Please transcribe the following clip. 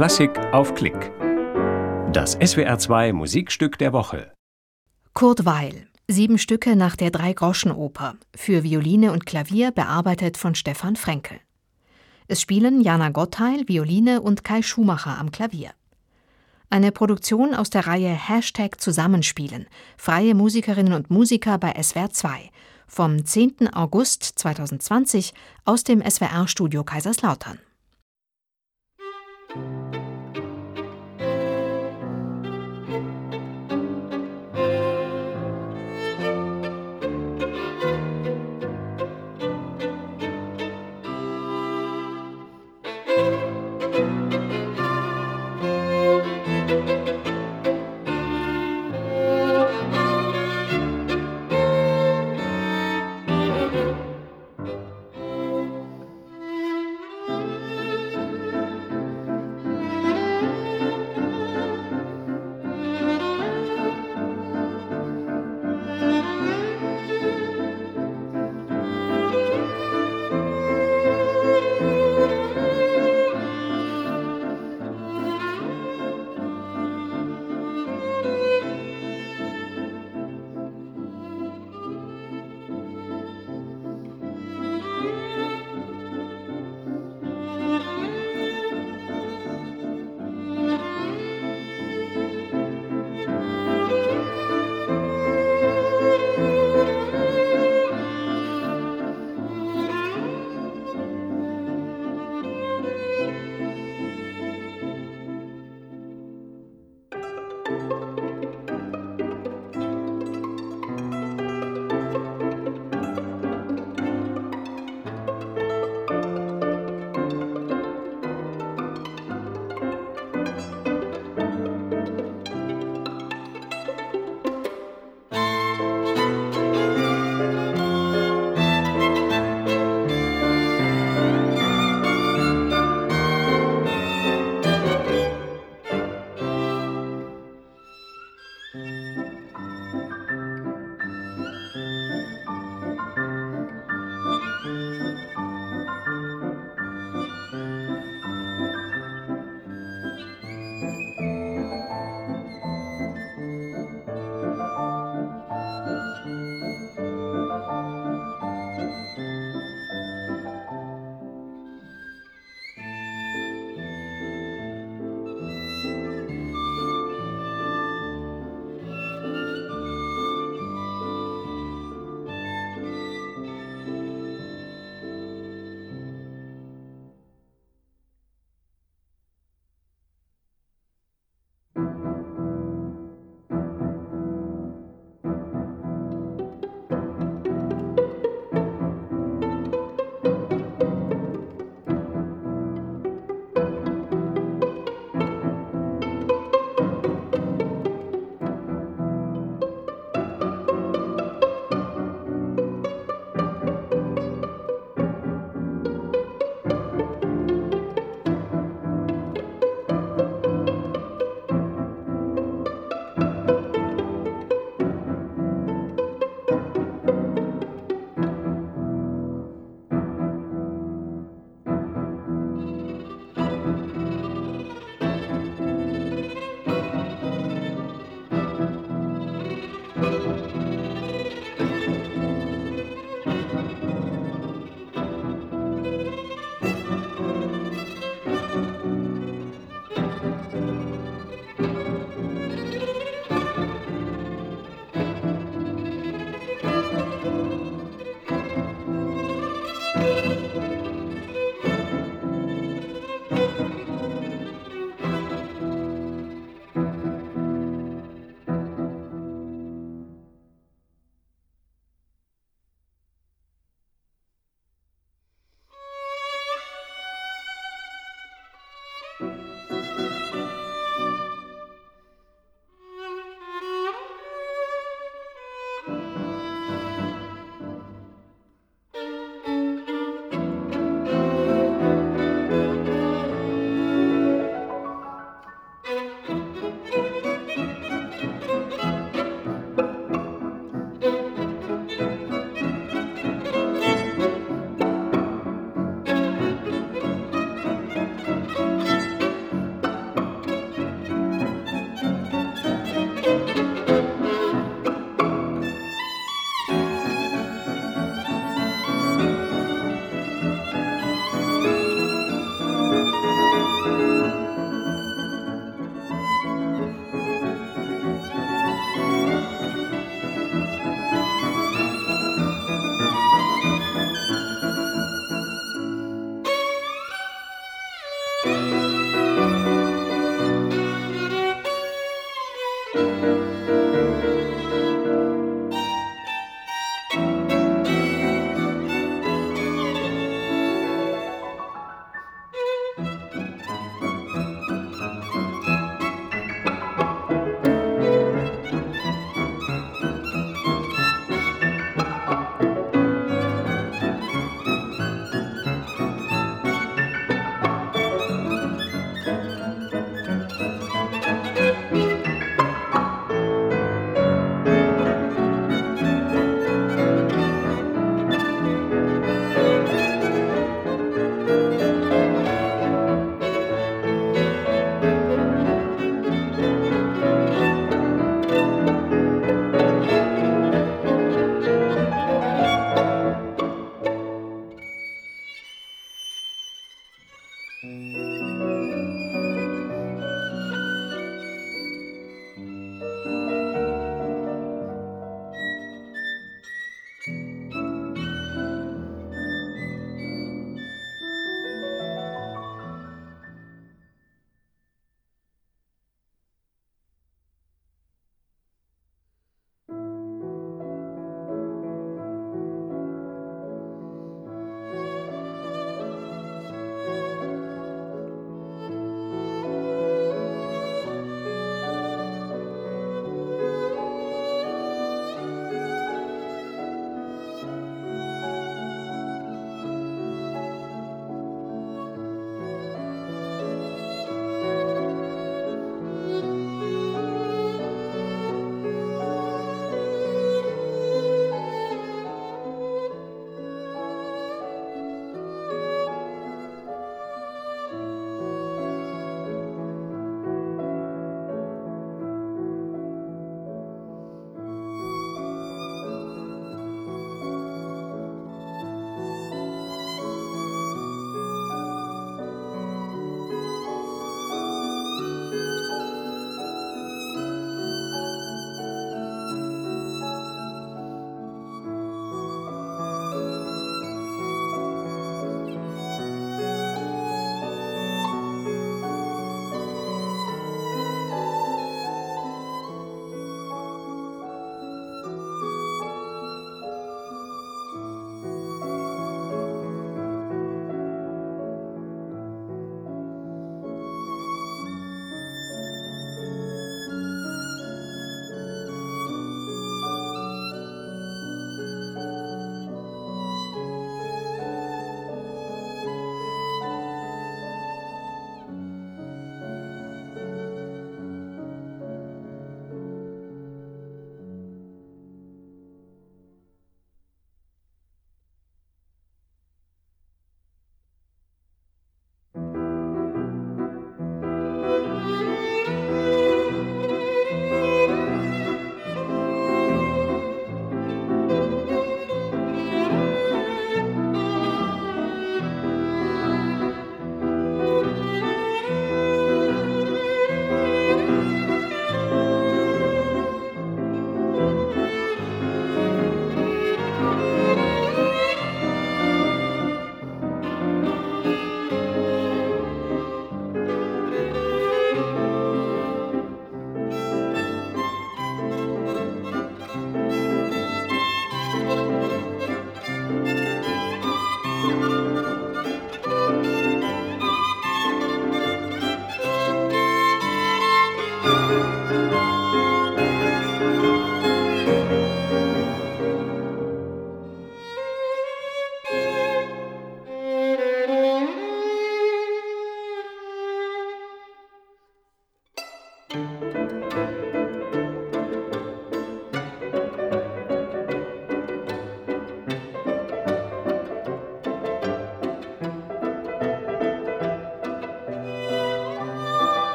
Klassik auf Klick. Das SWR2 Musikstück der Woche. Kurt Weil. Sieben Stücke nach der Drei-Groschen-Oper. Für Violine und Klavier bearbeitet von Stefan Fränkel. Es spielen Jana Gottheil, Violine und Kai Schumacher am Klavier. Eine Produktion aus der Reihe Hashtag Zusammenspielen. Freie Musikerinnen und Musiker bei SWR 2. Vom 10. August 2020 aus dem SWR-Studio Kaiserslautern.